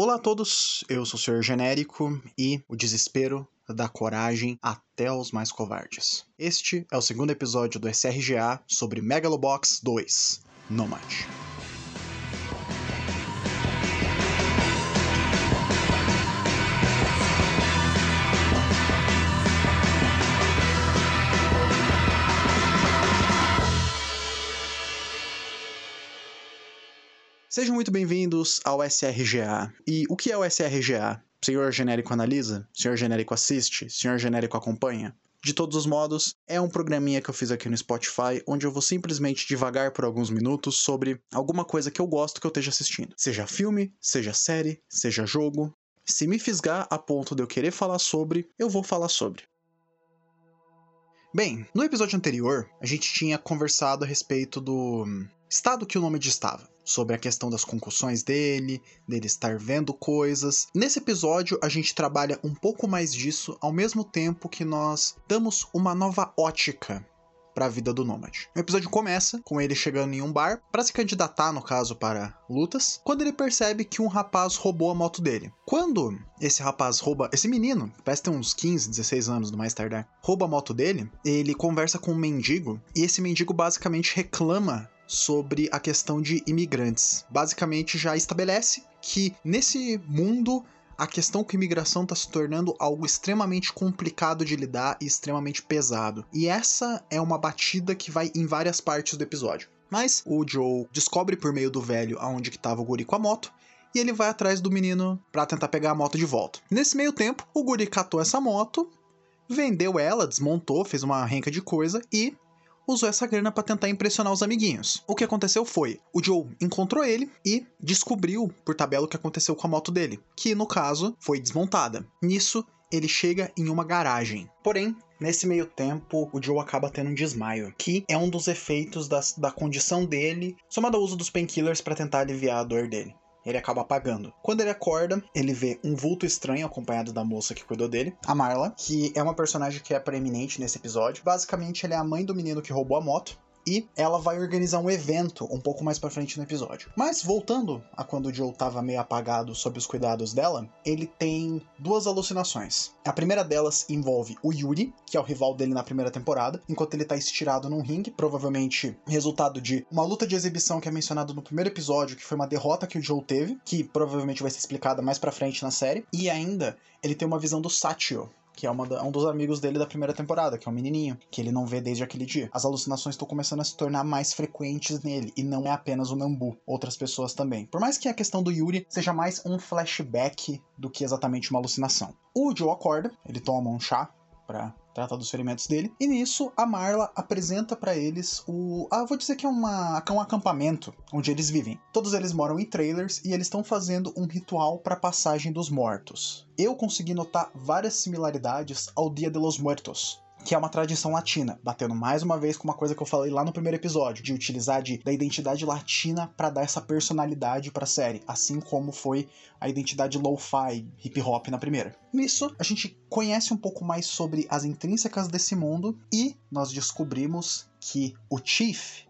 Olá a todos, eu sou o Senhor Genérico e o desespero dá coragem até aos mais covardes. Este é o segundo episódio do SRGA sobre Megalobox 2, Nomad. Sejam muito bem-vindos ao SRGA. E o que é o SRGA? Senhor Genérico analisa? Senhor Genérico assiste? Senhor Genérico acompanha? De todos os modos, é um programinha que eu fiz aqui no Spotify, onde eu vou simplesmente divagar por alguns minutos sobre alguma coisa que eu gosto que eu esteja assistindo. Seja filme, seja série, seja jogo. Se me fisgar a ponto de eu querer falar sobre, eu vou falar sobre. Bem, no episódio anterior, a gente tinha conversado a respeito do estado que o nome estava sobre a questão das concussões dele, dele estar vendo coisas. Nesse episódio, a gente trabalha um pouco mais disso, ao mesmo tempo que nós damos uma nova ótica para a vida do Nômade. O episódio começa com ele chegando em um bar para se candidatar, no caso, para lutas, quando ele percebe que um rapaz roubou a moto dele. Quando esse rapaz rouba, esse menino, parece ter uns 15, 16 anos do mais tardar, rouba a moto dele, ele conversa com um mendigo e esse mendigo basicamente reclama sobre a questão de imigrantes. Basicamente, já estabelece que nesse mundo a questão com imigração está se tornando algo extremamente complicado de lidar e extremamente pesado. E essa é uma batida que vai em várias partes do episódio. Mas o Joe descobre por meio do velho aonde que estava o guri com a moto e ele vai atrás do menino para tentar pegar a moto de volta. Nesse meio tempo, o guri catou essa moto, vendeu ela, desmontou, fez uma renca de coisa e usou essa grana para tentar impressionar os amiguinhos. O que aconteceu foi, o Joe encontrou ele e descobriu por tabela o que aconteceu com a moto dele, que no caso foi desmontada. Nisso, ele chega em uma garagem. Porém, nesse meio tempo, o Joe acaba tendo um desmaio, que é um dos efeitos das, da condição dele, somado ao uso dos painkillers para tentar aliviar a dor dele ele acaba apagando. Quando ele acorda, ele vê um vulto estranho acompanhado da moça que cuidou dele, a Marla, que é uma personagem que é preeminente nesse episódio. Basicamente, ela é a mãe do menino que roubou a moto e ela vai organizar um evento um pouco mais para frente no episódio. Mas voltando a quando o Joe tava meio apagado sob os cuidados dela, ele tem duas alucinações. A primeira delas envolve o Yuri, que é o rival dele na primeira temporada, enquanto ele tá estirado num ringue, provavelmente resultado de uma luta de exibição que é mencionado no primeiro episódio, que foi uma derrota que o Joe teve, que provavelmente vai ser explicada mais para frente na série. E ainda ele tem uma visão do Satchel, que é da, um dos amigos dele da primeira temporada, que é um menininho, que ele não vê desde aquele dia. As alucinações estão começando a se tornar mais frequentes nele, e não é apenas o Nambu, outras pessoas também. Por mais que a questão do Yuri seja mais um flashback do que exatamente uma alucinação. O Joe acorda, ele toma um chá para trata dos ferimentos dele. E nisso, a Marla apresenta para eles o. Ah, vou dizer que é, uma, é um acampamento onde eles vivem. Todos eles moram em trailers e eles estão fazendo um ritual para a passagem dos mortos. Eu consegui notar várias similaridades ao Dia de los Muertos, que é uma tradição latina, batendo mais uma vez com uma coisa que eu falei lá no primeiro episódio, de utilizar de, da identidade latina para dar essa personalidade para a série, assim como foi a identidade lo-fi, hip hop na primeira. Nisso, a gente conhece um pouco mais sobre as intrínsecas desse mundo e nós descobrimos que o Chief,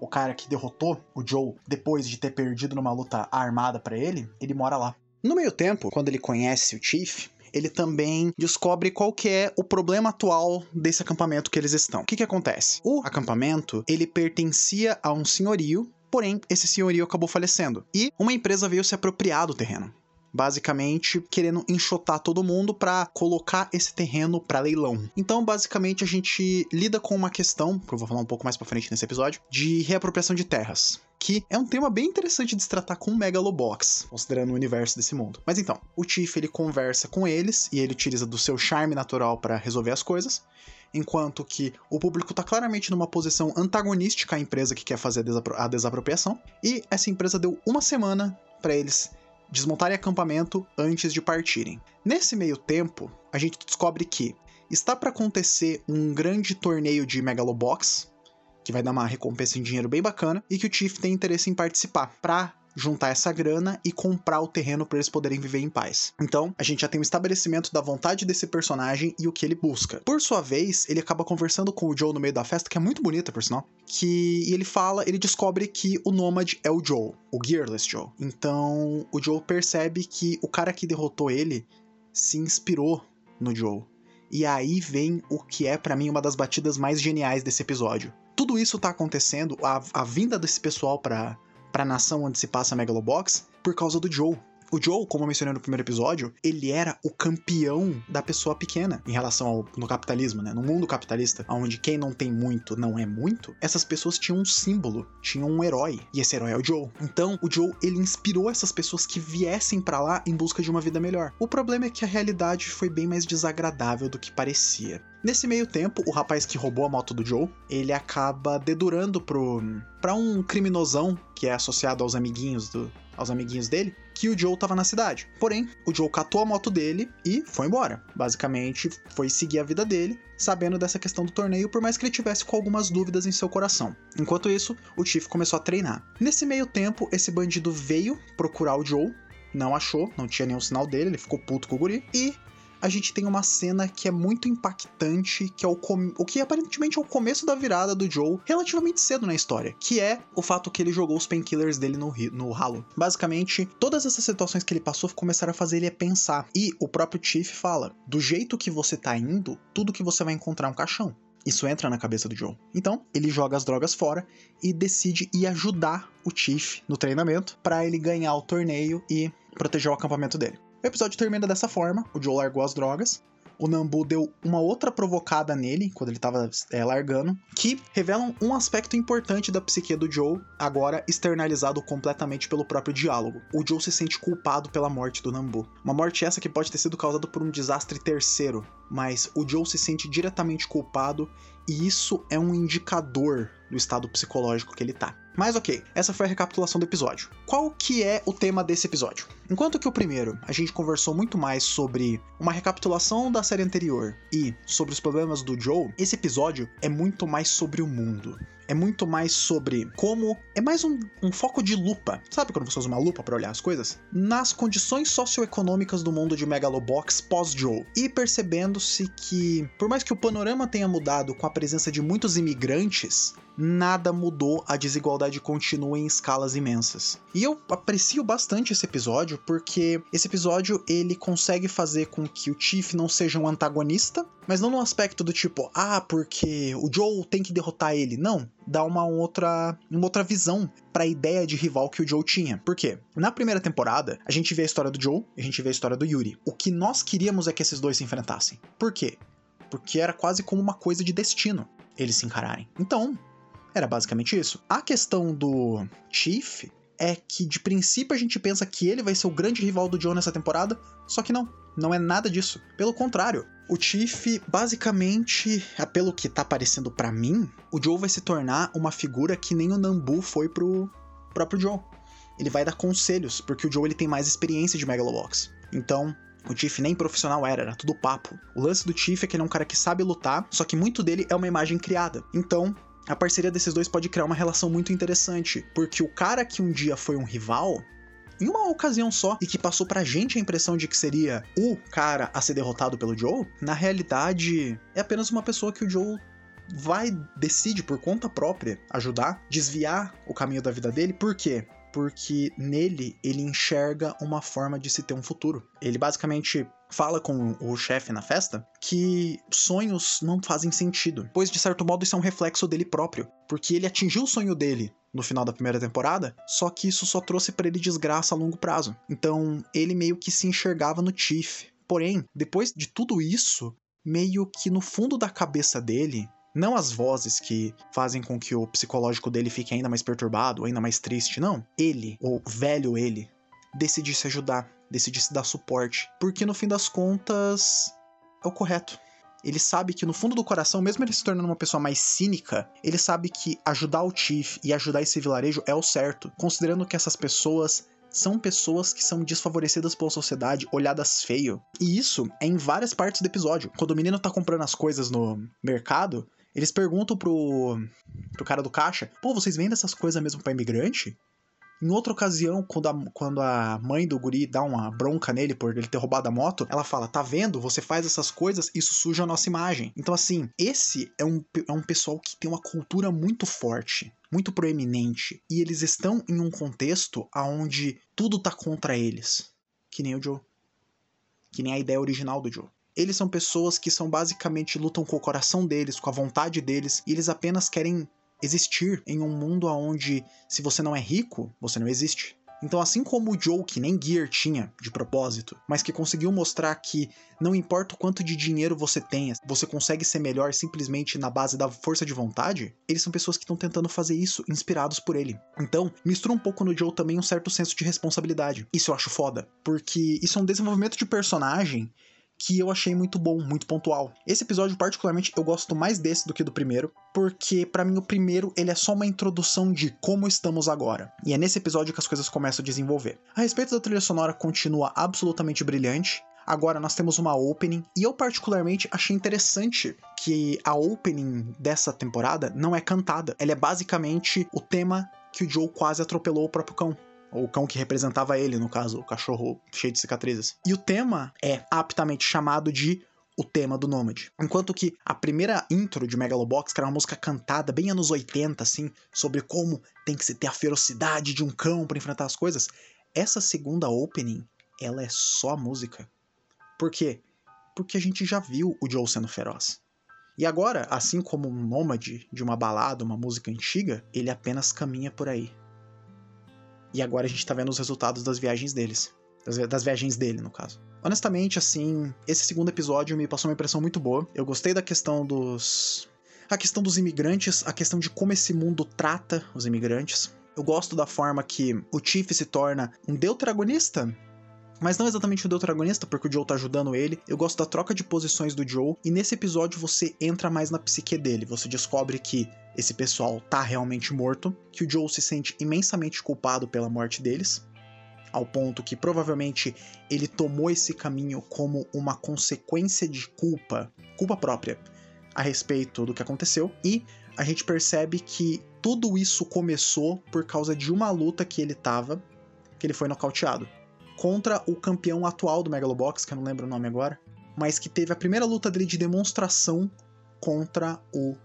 o cara que derrotou o Joe depois de ter perdido numa luta armada para ele, ele mora lá. No meio tempo, quando ele conhece o Chief, ele também descobre qual que é o problema atual desse acampamento que eles estão. O que que acontece? O acampamento, ele pertencia a um senhorio, porém esse senhorio acabou falecendo e uma empresa veio se apropriar do terreno basicamente querendo enxotar todo mundo para colocar esse terreno para leilão. Então, basicamente, a gente lida com uma questão, que eu vou falar um pouco mais para frente nesse episódio, de reapropriação de terras que é um tema bem interessante de se tratar com o Megalobox, considerando o universo desse mundo. Mas então, o Tiff ele conversa com eles e ele utiliza do seu charme natural para resolver as coisas, enquanto que o público está claramente numa posição antagonística à empresa que quer fazer a, desapro a desapropriação, e essa empresa deu uma semana para eles desmontarem acampamento antes de partirem. Nesse meio tempo, a gente descobre que está para acontecer um grande torneio de Megalobox, que vai dar uma recompensa em dinheiro bem bacana, e que o Chief tem interesse em participar, para juntar essa grana e comprar o terreno para eles poderem viver em paz. Então, a gente já tem um estabelecimento da vontade desse personagem e o que ele busca. Por sua vez, ele acaba conversando com o Joe no meio da festa, que é muito bonita, por sinal, que e ele fala, ele descobre que o Nômade é o Joe, o Gearless Joe. Então, o Joe percebe que o cara que derrotou ele se inspirou no Joe. E aí vem o que é para mim uma das batidas mais geniais desse episódio. Tudo isso tá acontecendo, a, a vinda desse pessoal pra, pra nação onde se passa a Megalobox, por causa do Joe. O Joe, como eu mencionei no primeiro episódio, ele era o campeão da pessoa pequena em relação ao no capitalismo, né? No mundo capitalista, onde quem não tem muito não é muito, essas pessoas tinham um símbolo, tinham um herói, e esse herói é o Joe. Então, o Joe, ele inspirou essas pessoas que viessem para lá em busca de uma vida melhor. O problema é que a realidade foi bem mais desagradável do que parecia. Nesse meio tempo, o rapaz que roubou a moto do Joe, ele acaba dedurando pro para um criminosão que é associado aos amiguinhos do aos amiguinhos dele, que o Joe estava na cidade. Porém, o Joe catou a moto dele e foi embora. Basicamente, foi seguir a vida dele, sabendo dessa questão do torneio, por mais que ele tivesse com algumas dúvidas em seu coração. Enquanto isso, o Chief começou a treinar. Nesse meio tempo, esse bandido veio procurar o Joe, não achou, não tinha nenhum sinal dele, ele ficou puto com o guri e a gente tem uma cena que é muito impactante, que é o, o que aparentemente é o começo da virada do Joe relativamente cedo na história, que é o fato que ele jogou os painkillers dele no, no ralo. Basicamente, todas essas situações que ele passou começaram a fazer ele pensar. E o próprio Chief fala: do jeito que você tá indo, tudo que você vai encontrar é um caixão. Isso entra na cabeça do Joe. Então, ele joga as drogas fora e decide ir ajudar o Chief no treinamento para ele ganhar o torneio e proteger o acampamento dele. O episódio termina dessa forma: o Joe largou as drogas. O Nambu deu uma outra provocada nele, quando ele tava é, largando, que revelam um aspecto importante da psique do Joe, agora externalizado completamente pelo próprio diálogo. O Joe se sente culpado pela morte do Nambu. Uma morte essa que pode ter sido causada por um desastre terceiro, mas o Joe se sente diretamente culpado e isso é um indicador do estado psicológico que ele tá. Mas ok, essa foi a recapitulação do episódio. Qual que é o tema desse episódio? Enquanto que o primeiro a gente conversou muito mais sobre uma recapitulação da série anterior e sobre os problemas do Joe, esse episódio é muito mais sobre o mundo é muito mais sobre como. É mais um, um, foco de lupa. Sabe quando você usa uma lupa para olhar as coisas? Nas condições socioeconômicas do mundo de Megalobox pós-Joe. E percebendo-se que, por mais que o panorama tenha mudado com a presença de muitos imigrantes, nada mudou, a desigualdade continua em escalas imensas. E eu aprecio bastante esse episódio porque esse episódio ele consegue fazer com que o Chief não seja um antagonista, mas não no aspecto do tipo, ah, porque o Joe tem que derrotar ele. Não, dá uma outra, uma outra visão para a ideia de rival que o Joe tinha. Por quê? Na primeira temporada, a gente vê a história do Joe e a gente vê a história do Yuri. O que nós queríamos é que esses dois se enfrentassem. Por quê? Porque era quase como uma coisa de destino eles se encararem. Então, era basicamente isso. A questão do Chief é que de princípio a gente pensa que ele vai ser o grande rival do Joe nessa temporada, só que não, não é nada disso. Pelo contrário, o Chief, basicamente, pelo que tá parecendo para mim, o Joe vai se tornar uma figura que nem o Nambu foi pro próprio Joe. Ele vai dar conselhos, porque o Joe ele tem mais experiência de Megalobox. Então, o Chief nem profissional era, era tudo papo. O lance do Chief é que ele é um cara que sabe lutar, só que muito dele é uma imagem criada. Então, a parceria desses dois pode criar uma relação muito interessante, porque o cara que um dia foi um rival, em uma ocasião só, e que passou pra gente a impressão de que seria o cara a ser derrotado pelo Joe, na realidade é apenas uma pessoa que o Joe vai, decide por conta própria ajudar, desviar o caminho da vida dele, por quê? Porque nele ele enxerga uma forma de se ter um futuro. Ele basicamente fala com o chefe na festa que sonhos não fazem sentido, pois de certo modo isso é um reflexo dele próprio, porque ele atingiu o sonho dele no final da primeira temporada, só que isso só trouxe para ele desgraça a longo prazo. Então, ele meio que se enxergava no Chief. Porém, depois de tudo isso, meio que no fundo da cabeça dele, não as vozes que fazem com que o psicológico dele fique ainda mais perturbado, ainda mais triste, não. Ele, o velho ele, decide se ajudar decidir se dar suporte. Porque no fim das contas, é o correto. Ele sabe que no fundo do coração, mesmo ele se tornando uma pessoa mais cínica, ele sabe que ajudar o Chief e ajudar esse vilarejo é o certo, considerando que essas pessoas são pessoas que são desfavorecidas pela sociedade, olhadas feio. E isso é em várias partes do episódio. Quando o menino tá comprando as coisas no mercado, eles perguntam pro, pro cara do caixa: pô, vocês vendem essas coisas mesmo para imigrante? Em outra ocasião, quando a, quando a mãe do guri dá uma bronca nele por ele ter roubado a moto, ela fala: Tá vendo? Você faz essas coisas, isso suja a nossa imagem. Então, assim, esse é um, é um pessoal que tem uma cultura muito forte muito proeminente e eles estão em um contexto onde tudo tá contra eles, que nem o Joe, que nem a ideia original do Joe. Eles são pessoas que são basicamente lutam com o coração deles, com a vontade deles, e eles apenas querem existir em um mundo onde se você não é rico, você não existe. Então, assim como o Joe, que nem Gear tinha de propósito, mas que conseguiu mostrar que não importa o quanto de dinheiro você tenha, você consegue ser melhor simplesmente na base da força de vontade, eles são pessoas que estão tentando fazer isso, inspirados por ele. Então, mistura um pouco no Joe também um certo senso de responsabilidade. Isso eu acho foda, porque isso é um desenvolvimento de personagem que eu achei muito bom, muito pontual. Esse episódio, particularmente, eu gosto mais desse do que do primeiro, porque para mim o primeiro ele é só uma introdução de como estamos agora. E é nesse episódio que as coisas começam a desenvolver. A respeito da trilha sonora, continua absolutamente brilhante. Agora nós temos uma opening, e eu particularmente achei interessante que a opening dessa temporada não é cantada. Ela é basicamente o tema que o Joe quase atropelou o próprio cão ou o cão que representava ele, no caso, o cachorro cheio de cicatrizes. E o tema é aptamente chamado de o tema do Nômade. Enquanto que a primeira intro de Megalobox, que era uma música cantada bem anos 80, assim, sobre como tem que se ter a ferocidade de um cão para enfrentar as coisas, essa segunda opening, ela é só música. Por quê? Porque a gente já viu o Joe sendo feroz. E agora, assim como um nômade de uma balada, uma música antiga, ele apenas caminha por aí. E agora a gente tá vendo os resultados das viagens deles. Das, das, viagens dele, no caso. Honestamente, assim, esse segundo episódio me passou uma impressão muito boa. Eu gostei da questão dos. A questão dos imigrantes, a questão de como esse mundo trata os imigrantes. Eu gosto da forma que o Chief se torna um deuteragonista, mas não exatamente o deuteragonista, porque o Joe tá ajudando ele. Eu gosto da troca de posições do Joe, e nesse episódio você entra mais na psique dele. Você descobre que esse pessoal tá realmente morto, que o Joe se sente imensamente culpado pela morte deles, ao ponto que provavelmente ele tomou esse caminho como uma consequência de culpa, culpa própria, a respeito do que aconteceu, e a gente percebe que tudo isso começou por causa de uma luta que ele tava, que ele foi nocauteado, contra o campeão atual do Megalobox, que eu não lembro o nome agora, mas que teve a primeira luta dele de demonstração contra o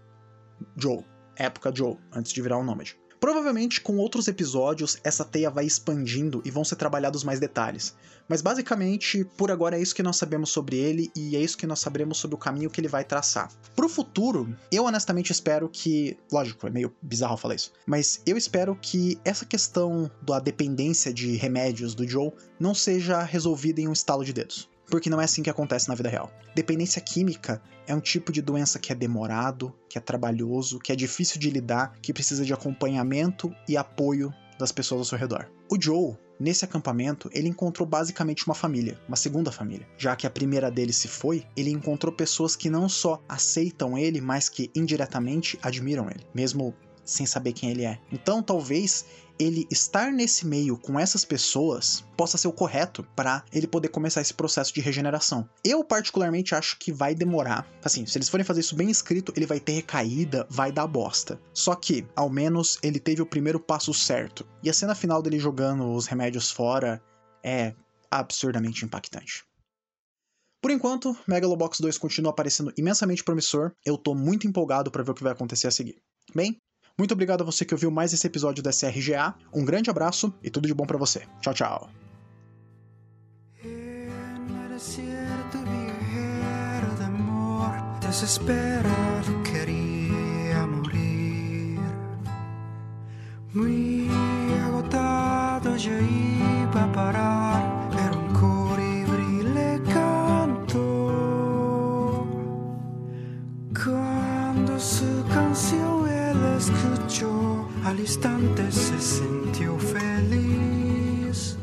Joe época Joe, antes de virar um Nômade. Provavelmente com outros episódios essa teia vai expandindo e vão ser trabalhados mais detalhes. Mas basicamente, por agora é isso que nós sabemos sobre ele e é isso que nós saberemos sobre o caminho que ele vai traçar. Pro futuro, eu honestamente espero que. Lógico, é meio bizarro falar isso. Mas eu espero que essa questão da dependência de remédios do Joe não seja resolvida em um estalo de dedos porque não é assim que acontece na vida real. Dependência química é um tipo de doença que é demorado, que é trabalhoso, que é difícil de lidar, que precisa de acompanhamento e apoio das pessoas ao seu redor. O Joe, nesse acampamento, ele encontrou basicamente uma família, uma segunda família. Já que a primeira dele se foi, ele encontrou pessoas que não só aceitam ele, mas que indiretamente admiram ele, mesmo sem saber quem ele é. Então, talvez ele estar nesse meio com essas pessoas possa ser o correto para ele poder começar esse processo de regeneração. Eu particularmente acho que vai demorar. Assim, se eles forem fazer isso bem escrito, ele vai ter recaída, vai dar bosta. Só que, ao menos, ele teve o primeiro passo certo. E a cena final dele jogando os remédios fora é absurdamente impactante. Por enquanto, Megalobox 2 continua aparecendo imensamente promissor. Eu tô muito empolgado para ver o que vai acontecer a seguir. Bem, muito obrigado a você que ouviu mais esse episódio da SRGA. Um grande abraço e tudo de bom para você. Tchau, tchau. agotado parar, le al instante se sintió feliz.